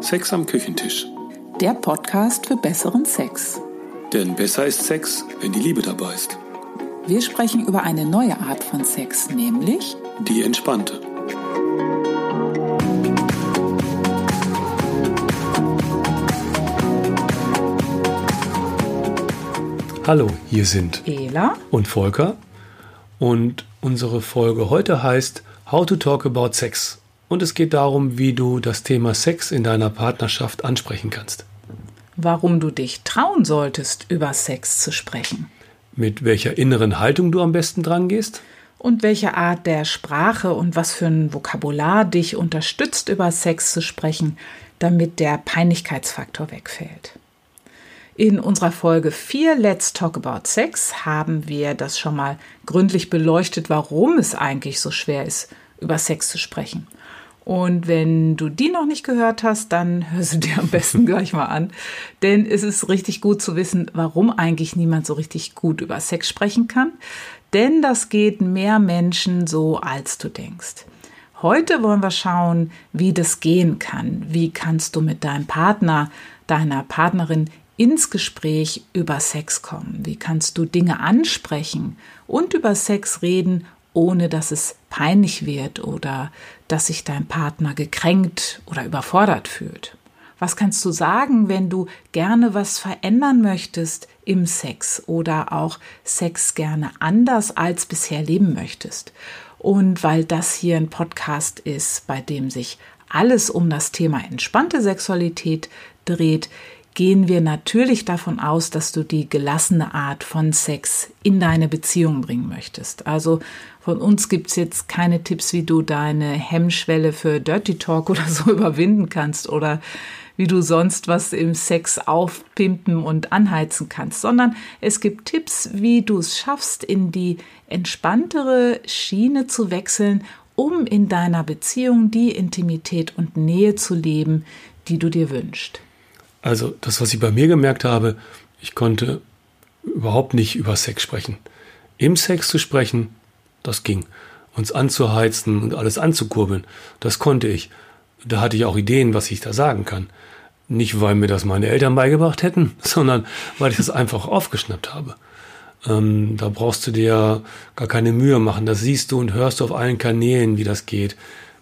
Sex am Küchentisch. Der Podcast für besseren Sex. Denn besser ist Sex, wenn die Liebe dabei ist. Wir sprechen über eine neue Art von Sex, nämlich Die entspannte. Hallo, hier sind Ela und Volker. Und unsere Folge heute heißt How to Talk About Sex. Und es geht darum, wie du das Thema Sex in deiner Partnerschaft ansprechen kannst. warum du dich trauen solltest, über Sex zu sprechen Mit welcher inneren Haltung du am besten dran gehst. und welche Art der Sprache und was für ein Vokabular dich unterstützt, über Sex zu sprechen, damit der Peinlichkeitsfaktor wegfällt. In unserer Folge 4 Let's Talk About Sex haben wir das schon mal gründlich beleuchtet, warum es eigentlich so schwer ist, über Sex zu sprechen. Und wenn du die noch nicht gehört hast, dann hör sie dir am besten gleich mal an. Denn es ist richtig gut zu wissen, warum eigentlich niemand so richtig gut über Sex sprechen kann. Denn das geht mehr Menschen so, als du denkst. Heute wollen wir schauen, wie das gehen kann. Wie kannst du mit deinem Partner, deiner Partnerin ins Gespräch über Sex kommen? Wie kannst du Dinge ansprechen und über Sex reden, ohne dass es peinlich wird oder dass sich dein Partner gekränkt oder überfordert fühlt? Was kannst du sagen, wenn du gerne was verändern möchtest im Sex oder auch Sex gerne anders als bisher leben möchtest? Und weil das hier ein Podcast ist, bei dem sich alles um das Thema entspannte Sexualität dreht, gehen wir natürlich davon aus, dass du die gelassene Art von Sex in deine Beziehung bringen möchtest. Also von uns gibt's jetzt keine Tipps, wie du deine Hemmschwelle für Dirty Talk oder so überwinden kannst oder wie du sonst was im Sex aufpimpen und anheizen kannst, sondern es gibt Tipps, wie du es schaffst, in die entspanntere Schiene zu wechseln, um in deiner Beziehung die Intimität und Nähe zu leben, die du dir wünschst. Also das, was ich bei mir gemerkt habe, ich konnte überhaupt nicht über Sex sprechen. Im Sex zu sprechen, das ging. Uns anzuheizen und alles anzukurbeln, das konnte ich. Da hatte ich auch Ideen, was ich da sagen kann. Nicht, weil mir das meine Eltern beigebracht hätten, sondern weil ich das einfach aufgeschnappt habe. Ähm, da brauchst du dir gar keine Mühe machen. Das siehst du und hörst du auf allen Kanälen, wie das geht.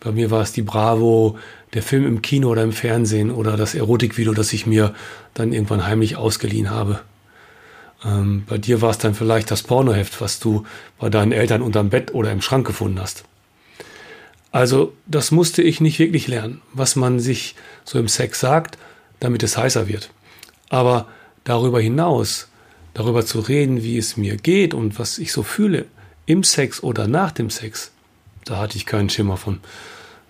Bei mir war es die Bravo, der Film im Kino oder im Fernsehen oder das Erotikvideo, das ich mir dann irgendwann heimlich ausgeliehen habe. Ähm, bei dir war es dann vielleicht das Pornoheft, was du bei deinen Eltern unterm Bett oder im Schrank gefunden hast. Also das musste ich nicht wirklich lernen, was man sich so im Sex sagt, damit es heißer wird. Aber darüber hinaus, darüber zu reden, wie es mir geht und was ich so fühle, im Sex oder nach dem Sex, da hatte ich keinen Schimmer von.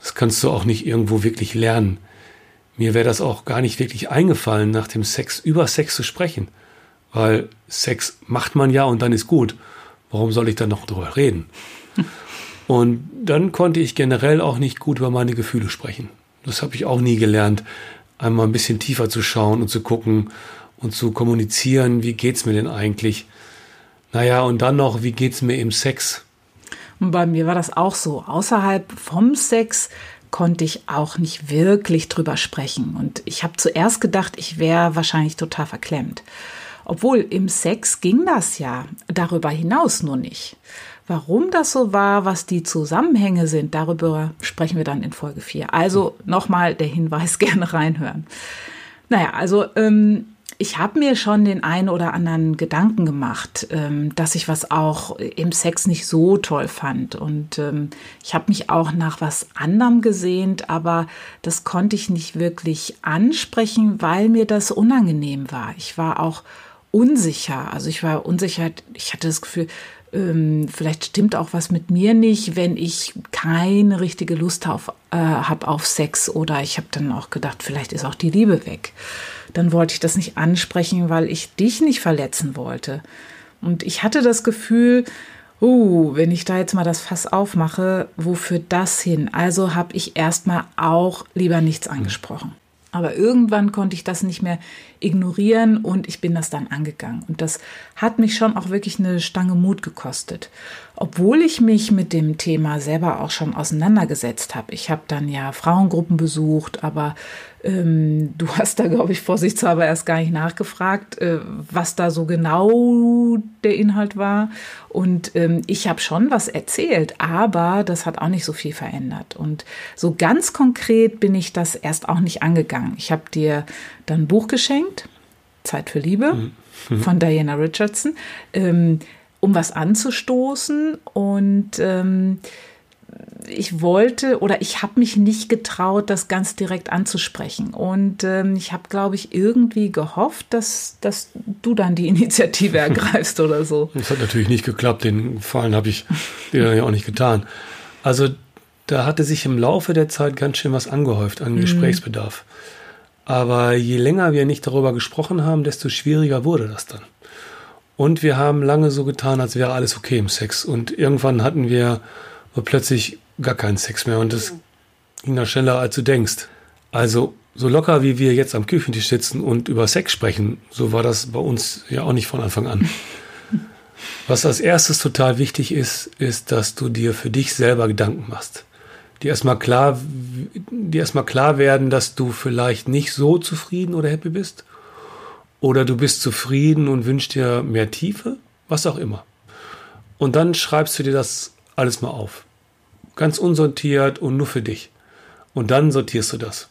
Das kannst du auch nicht irgendwo wirklich lernen. Mir wäre das auch gar nicht wirklich eingefallen, nach dem Sex über Sex zu sprechen. Weil Sex macht man ja und dann ist gut. Warum soll ich dann noch drüber reden? Und dann konnte ich generell auch nicht gut über meine Gefühle sprechen. Das habe ich auch nie gelernt, einmal ein bisschen tiefer zu schauen und zu gucken und zu kommunizieren, wie geht's mir denn eigentlich? Naja, und dann noch, wie geht's mir im Sex? Und bei mir war das auch so. Außerhalb vom Sex konnte ich auch nicht wirklich drüber sprechen. Und ich habe zuerst gedacht, ich wäre wahrscheinlich total verklemmt. Obwohl im Sex ging das ja, darüber hinaus nur nicht. Warum das so war, was die Zusammenhänge sind, darüber sprechen wir dann in Folge 4. Also nochmal der Hinweis, gerne reinhören. Naja, also ähm, ich habe mir schon den einen oder anderen Gedanken gemacht, ähm, dass ich was auch im Sex nicht so toll fand. Und ähm, ich habe mich auch nach was anderem gesehnt, aber das konnte ich nicht wirklich ansprechen, weil mir das unangenehm war. Ich war auch unsicher. Also ich war unsicher, ich hatte das Gefühl, ähm, vielleicht stimmt auch was mit mir nicht, wenn ich keine richtige Lust auf, äh, habe auf Sex oder ich habe dann auch gedacht, vielleicht ist auch die Liebe weg. Dann wollte ich das nicht ansprechen, weil ich dich nicht verletzen wollte. Und ich hatte das Gefühl, uh, wenn ich da jetzt mal das Fass aufmache, wo führt das hin? Also habe ich erstmal auch lieber nichts angesprochen. Aber irgendwann konnte ich das nicht mehr ignorieren und ich bin das dann angegangen. Und das hat mich schon auch wirklich eine Stange Mut gekostet. Obwohl ich mich mit dem Thema selber auch schon auseinandergesetzt habe. Ich habe dann ja Frauengruppen besucht, aber ähm, du hast da, glaube ich, vorsichtshalber erst gar nicht nachgefragt, äh, was da so genau der Inhalt war. Und ähm, ich habe schon was erzählt, aber das hat auch nicht so viel verändert. Und so ganz konkret bin ich das erst auch nicht angegangen. Ich habe dir dann ein Buch geschenkt, Zeit für Liebe, mhm. von Diana Richardson. Ähm, um was anzustoßen. Und ähm, ich wollte oder ich habe mich nicht getraut, das ganz direkt anzusprechen. Und ähm, ich habe, glaube ich, irgendwie gehofft, dass, dass du dann die Initiative ergreifst oder so. Das hat natürlich nicht geklappt. Den Fallen habe ich dir ja auch nicht getan. Also da hatte sich im Laufe der Zeit ganz schön was angehäuft an mhm. Gesprächsbedarf. Aber je länger wir nicht darüber gesprochen haben, desto schwieriger wurde das dann. Und wir haben lange so getan, als wäre alles okay im Sex. Und irgendwann hatten wir plötzlich gar keinen Sex mehr. Und das ging dann schneller, als du denkst. Also so locker, wie wir jetzt am Küchentisch sitzen und über Sex sprechen, so war das bei uns ja auch nicht von Anfang an. Was als erstes total wichtig ist, ist, dass du dir für dich selber Gedanken machst. Die erstmal klar, die erstmal klar werden, dass du vielleicht nicht so zufrieden oder happy bist oder du bist zufrieden und wünschst dir mehr Tiefe, was auch immer. Und dann schreibst du dir das alles mal auf. Ganz unsortiert und nur für dich. Und dann sortierst du das.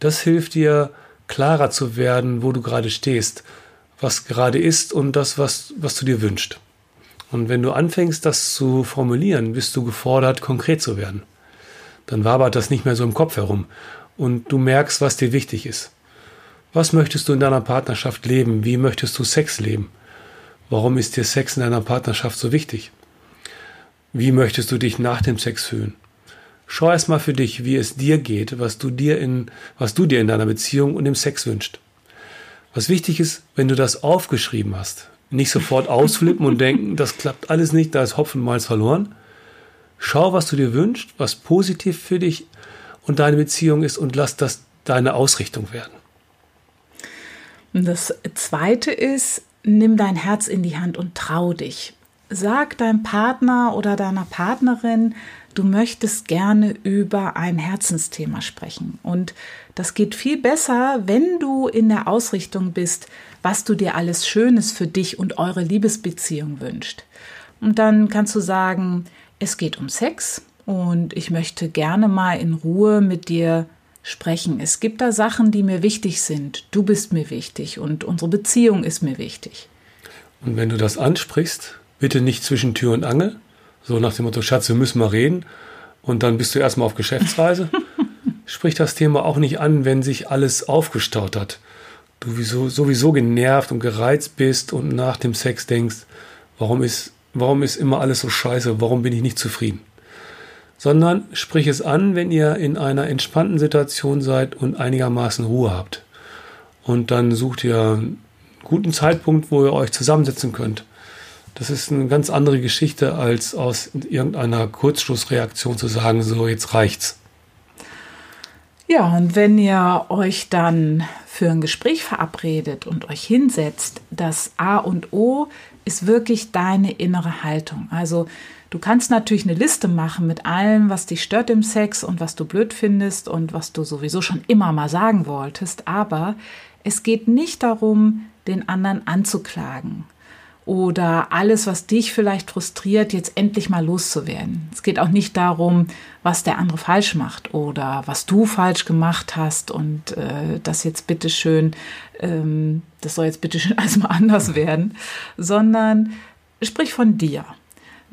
Das hilft dir, klarer zu werden, wo du gerade stehst, was gerade ist und das, was, was du dir wünschst. Und wenn du anfängst, das zu formulieren, bist du gefordert, konkret zu werden. Dann wabert das nicht mehr so im Kopf herum und du merkst, was dir wichtig ist. Was möchtest du in deiner Partnerschaft leben? Wie möchtest du Sex leben? Warum ist dir Sex in deiner Partnerschaft so wichtig? Wie möchtest du dich nach dem Sex fühlen? Schau erst mal für dich, wie es dir geht, was du dir in, was du dir in deiner Beziehung und im Sex wünschst. Was wichtig ist, wenn du das aufgeschrieben hast, nicht sofort ausflippen und denken, das klappt alles nicht, da ist Hopfen Malz verloren. Schau, was du dir wünschst, was positiv für dich und deine Beziehung ist und lass das deine Ausrichtung werden. Und das zweite ist, nimm dein Herz in die Hand und trau dich. Sag deinem Partner oder deiner Partnerin, du möchtest gerne über ein Herzensthema sprechen. Und das geht viel besser, wenn du in der Ausrichtung bist, was du dir alles Schönes für dich und eure Liebesbeziehung wünscht. Und dann kannst du sagen, es geht um Sex und ich möchte gerne mal in Ruhe mit dir sprechen. Es gibt da Sachen, die mir wichtig sind. Du bist mir wichtig und unsere Beziehung ist mir wichtig. Und wenn du das ansprichst, bitte nicht zwischen Tür und Angel, so nach dem Motto, Schatz, wir müssen mal reden und dann bist du erstmal auf Geschäftsreise. Sprich das Thema auch nicht an, wenn sich alles aufgestaut hat. Du sowieso genervt und gereizt bist und nach dem Sex denkst, warum ist, warum ist immer alles so scheiße, warum bin ich nicht zufrieden? Sondern sprich es an, wenn ihr in einer entspannten Situation seid und einigermaßen Ruhe habt. Und dann sucht ihr einen guten Zeitpunkt, wo ihr euch zusammensetzen könnt. Das ist eine ganz andere Geschichte, als aus irgendeiner Kurzschlussreaktion zu sagen, so jetzt reicht's. Ja, und wenn ihr euch dann für ein Gespräch verabredet und euch hinsetzt, das A und O ist wirklich deine innere Haltung. Also Du kannst natürlich eine Liste machen mit allem, was dich stört im Sex und was du blöd findest und was du sowieso schon immer mal sagen wolltest, aber es geht nicht darum, den anderen anzuklagen oder alles, was dich vielleicht frustriert, jetzt endlich mal loszuwerden. Es geht auch nicht darum, was der andere falsch macht oder was du falsch gemacht hast und äh, das jetzt bitteschön, ähm, das soll jetzt bitteschön alles mal anders werden, sondern sprich von dir.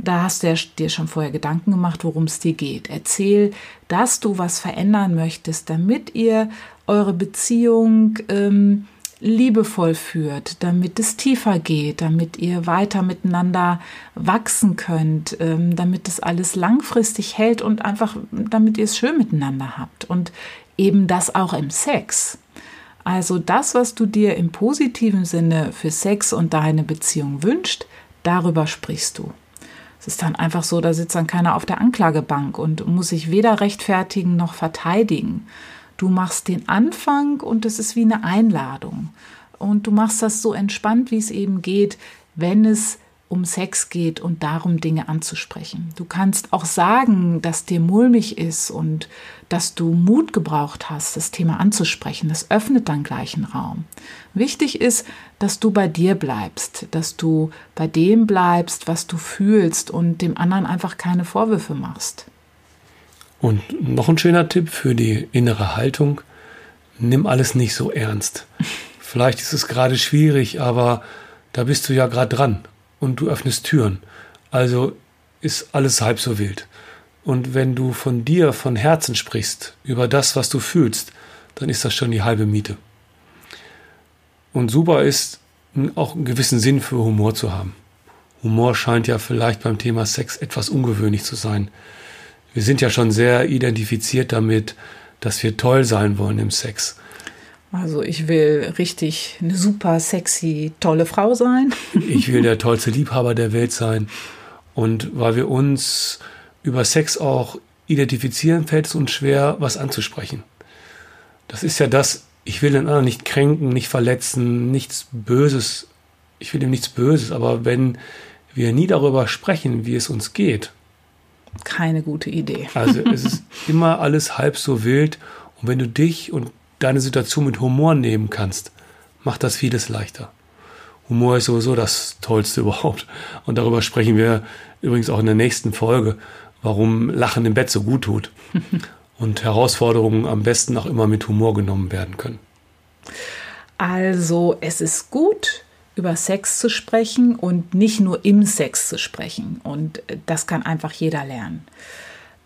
Da hast du dir schon vorher Gedanken gemacht, worum es dir geht. Erzähl, dass du was verändern möchtest, damit ihr eure Beziehung ähm, liebevoll führt, damit es tiefer geht, damit ihr weiter miteinander wachsen könnt, ähm, damit es alles langfristig hält und einfach, damit ihr es schön miteinander habt. Und eben das auch im Sex. Also das, was du dir im positiven Sinne für Sex und deine Beziehung wünscht, darüber sprichst du. Es ist dann einfach so, da sitzt dann keiner auf der Anklagebank und muss sich weder rechtfertigen noch verteidigen. Du machst den Anfang und es ist wie eine Einladung. Und du machst das so entspannt, wie es eben geht, wenn es um Sex geht und darum, Dinge anzusprechen. Du kannst auch sagen, dass dir mulmig ist und dass du Mut gebraucht hast, das Thema anzusprechen. Das öffnet dann gleich einen Raum. Wichtig ist, dass du bei dir bleibst, dass du bei dem bleibst, was du fühlst und dem anderen einfach keine Vorwürfe machst. Und noch ein schöner Tipp für die innere Haltung. Nimm alles nicht so ernst. Vielleicht ist es gerade schwierig, aber da bist du ja gerade dran und du öffnest Türen. Also ist alles halb so wild. Und wenn du von dir, von Herzen sprichst, über das, was du fühlst, dann ist das schon die halbe Miete. Und super ist, auch einen gewissen Sinn für Humor zu haben. Humor scheint ja vielleicht beim Thema Sex etwas ungewöhnlich zu sein. Wir sind ja schon sehr identifiziert damit, dass wir toll sein wollen im Sex. Also ich will richtig eine super sexy, tolle Frau sein. ich will der tollste Liebhaber der Welt sein. Und weil wir uns über Sex auch identifizieren, fällt es uns schwer, was anzusprechen. Das ist ja das, ich will den anderen nicht kränken, nicht verletzen, nichts Böses. Ich will ihm nichts Böses, aber wenn wir nie darüber sprechen, wie es uns geht. Keine gute Idee. Also es ist immer alles halb so wild. Und wenn du dich und deine Situation mit Humor nehmen kannst, macht das vieles leichter. Humor ist sowieso das Tollste überhaupt. Und darüber sprechen wir übrigens auch in der nächsten Folge, warum Lachen im Bett so gut tut. Und Herausforderungen am besten auch immer mit Humor genommen werden können. Also es ist gut, über Sex zu sprechen und nicht nur im Sex zu sprechen. Und das kann einfach jeder lernen.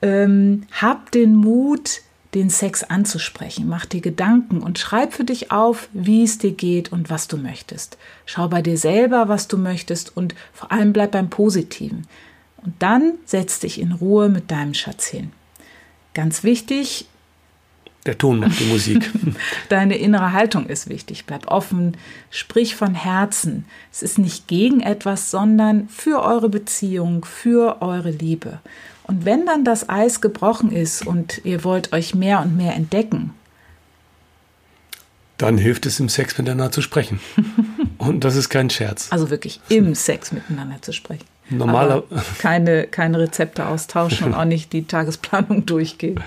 Ähm, hab den Mut, den Sex anzusprechen. Mach dir Gedanken und schreib für dich auf, wie es dir geht und was du möchtest. Schau bei dir selber, was du möchtest und vor allem bleib beim Positiven. Und dann setz dich in Ruhe mit deinem Schatz hin. Ganz wichtig, der Ton macht die Musik. Deine innere Haltung ist wichtig. Bleib offen, sprich von Herzen. Es ist nicht gegen etwas, sondern für eure Beziehung, für eure Liebe. Und wenn dann das Eis gebrochen ist und ihr wollt euch mehr und mehr entdecken, dann hilft es im Sex miteinander zu sprechen. und das ist kein Scherz. Also wirklich im Sex miteinander zu sprechen. Normaler keine, keine Rezepte austauschen und auch nicht die Tagesplanung durchgehen.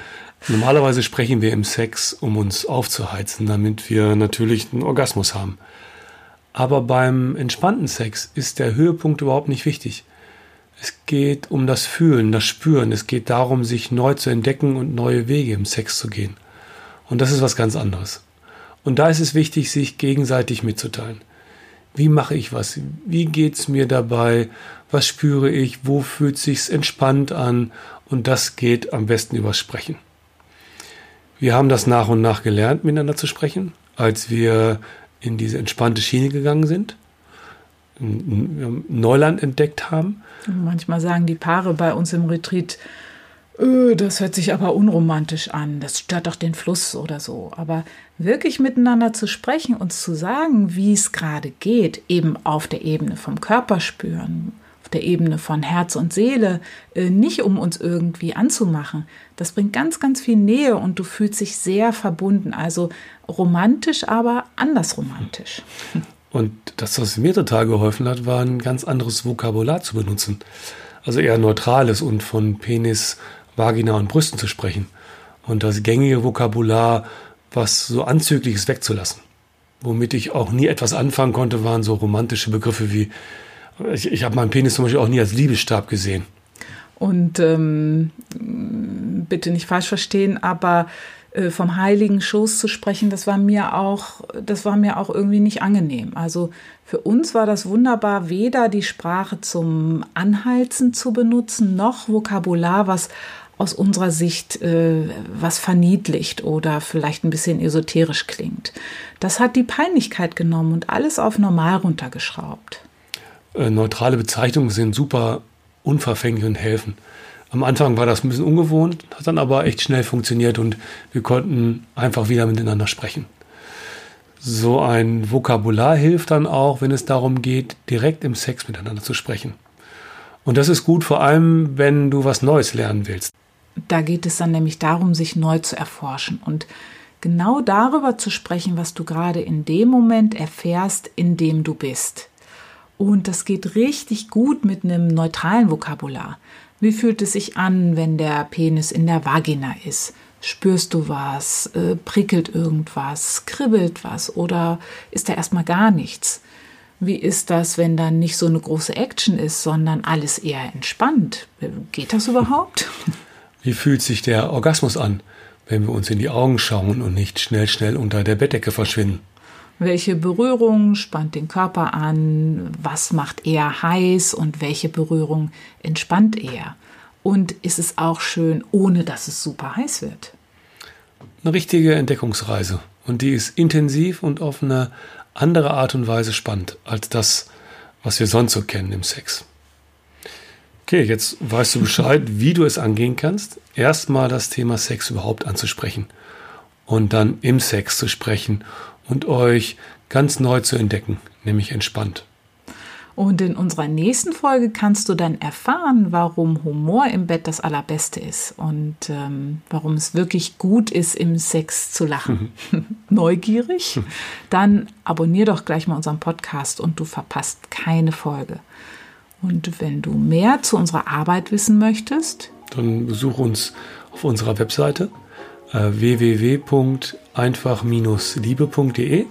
Normalerweise sprechen wir im Sex, um uns aufzuheizen, damit wir natürlich einen Orgasmus haben. Aber beim entspannten Sex ist der Höhepunkt überhaupt nicht wichtig. Es geht um das Fühlen, das Spüren. Es geht darum, sich neu zu entdecken und neue Wege im Sex zu gehen. Und das ist was ganz anderes. Und da ist es wichtig, sich gegenseitig mitzuteilen. Wie mache ich was? Wie geht's mir dabei? Was spüre ich? Wo fühlt sich's entspannt an? Und das geht am besten übers Sprechen. Wir haben das nach und nach gelernt, miteinander zu sprechen, als wir in diese entspannte Schiene gegangen sind. Neuland entdeckt haben. Manchmal sagen die Paare bei uns im Retreat, öh, das hört sich aber unromantisch an, das stört doch den Fluss oder so. Aber wirklich miteinander zu sprechen, uns zu sagen, wie es gerade geht, eben auf der Ebene vom Körper spüren, auf der Ebene von Herz und Seele, äh, nicht um uns irgendwie anzumachen, das bringt ganz, ganz viel Nähe und du fühlst dich sehr verbunden. Also romantisch, aber anders romantisch. Und das, was mir total geholfen hat, war ein ganz anderes Vokabular zu benutzen. Also eher neutrales und von Penis, Vagina und Brüsten zu sprechen. Und das gängige Vokabular, was so anzüglich ist, wegzulassen. Womit ich auch nie etwas anfangen konnte, waren so romantische Begriffe wie, ich, ich habe meinen Penis zum Beispiel auch nie als Liebesstab gesehen. Und ähm, bitte nicht falsch verstehen, aber vom heiligen Schoß zu sprechen, das war mir auch, das war mir auch irgendwie nicht angenehm. Also für uns war das wunderbar, weder die Sprache zum Anheizen zu benutzen, noch Vokabular, was aus unserer Sicht äh, was verniedlicht oder vielleicht ein bisschen esoterisch klingt. Das hat die Peinlichkeit genommen und alles auf normal runtergeschraubt. Äh, neutrale Bezeichnungen sind super unverfänglich und helfen. Am Anfang war das ein bisschen ungewohnt, hat dann aber echt schnell funktioniert und wir konnten einfach wieder miteinander sprechen. So ein Vokabular hilft dann auch, wenn es darum geht, direkt im Sex miteinander zu sprechen. Und das ist gut, vor allem, wenn du was Neues lernen willst. Da geht es dann nämlich darum, sich neu zu erforschen und genau darüber zu sprechen, was du gerade in dem Moment erfährst, in dem du bist. Und das geht richtig gut mit einem neutralen Vokabular. Wie fühlt es sich an, wenn der Penis in der Vagina ist? Spürst du was? Äh, prickelt irgendwas? Kribbelt was? Oder ist da erstmal gar nichts? Wie ist das, wenn dann nicht so eine große Action ist, sondern alles eher entspannt? Geht das überhaupt? Wie fühlt sich der Orgasmus an, wenn wir uns in die Augen schauen und nicht schnell, schnell unter der Bettdecke verschwinden? Welche Berührung spannt den Körper an? Was macht eher heiß und welche Berührung entspannt eher? Und ist es auch schön, ohne dass es super heiß wird? Eine richtige Entdeckungsreise. Und die ist intensiv und auf eine andere Art und Weise spannend als das, was wir sonst so kennen im Sex. Okay, jetzt weißt du Bescheid, wie du es angehen kannst. Erstmal das Thema Sex überhaupt anzusprechen und dann im Sex zu sprechen und euch ganz neu zu entdecken, nämlich entspannt. Und in unserer nächsten Folge kannst du dann erfahren, warum Humor im Bett das Allerbeste ist und ähm, warum es wirklich gut ist, im Sex zu lachen. Neugierig? Dann abonnier doch gleich mal unseren Podcast und du verpasst keine Folge. Und wenn du mehr zu unserer Arbeit wissen möchtest, dann besuch uns auf unserer Webseite www.einfach-liebe.de.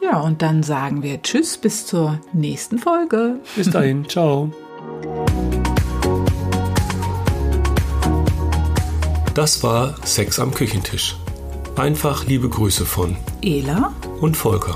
Ja, und dann sagen wir Tschüss bis zur nächsten Folge. Bis dahin, ciao. Das war Sex am Küchentisch. Einfach liebe Grüße von Ela und Volker.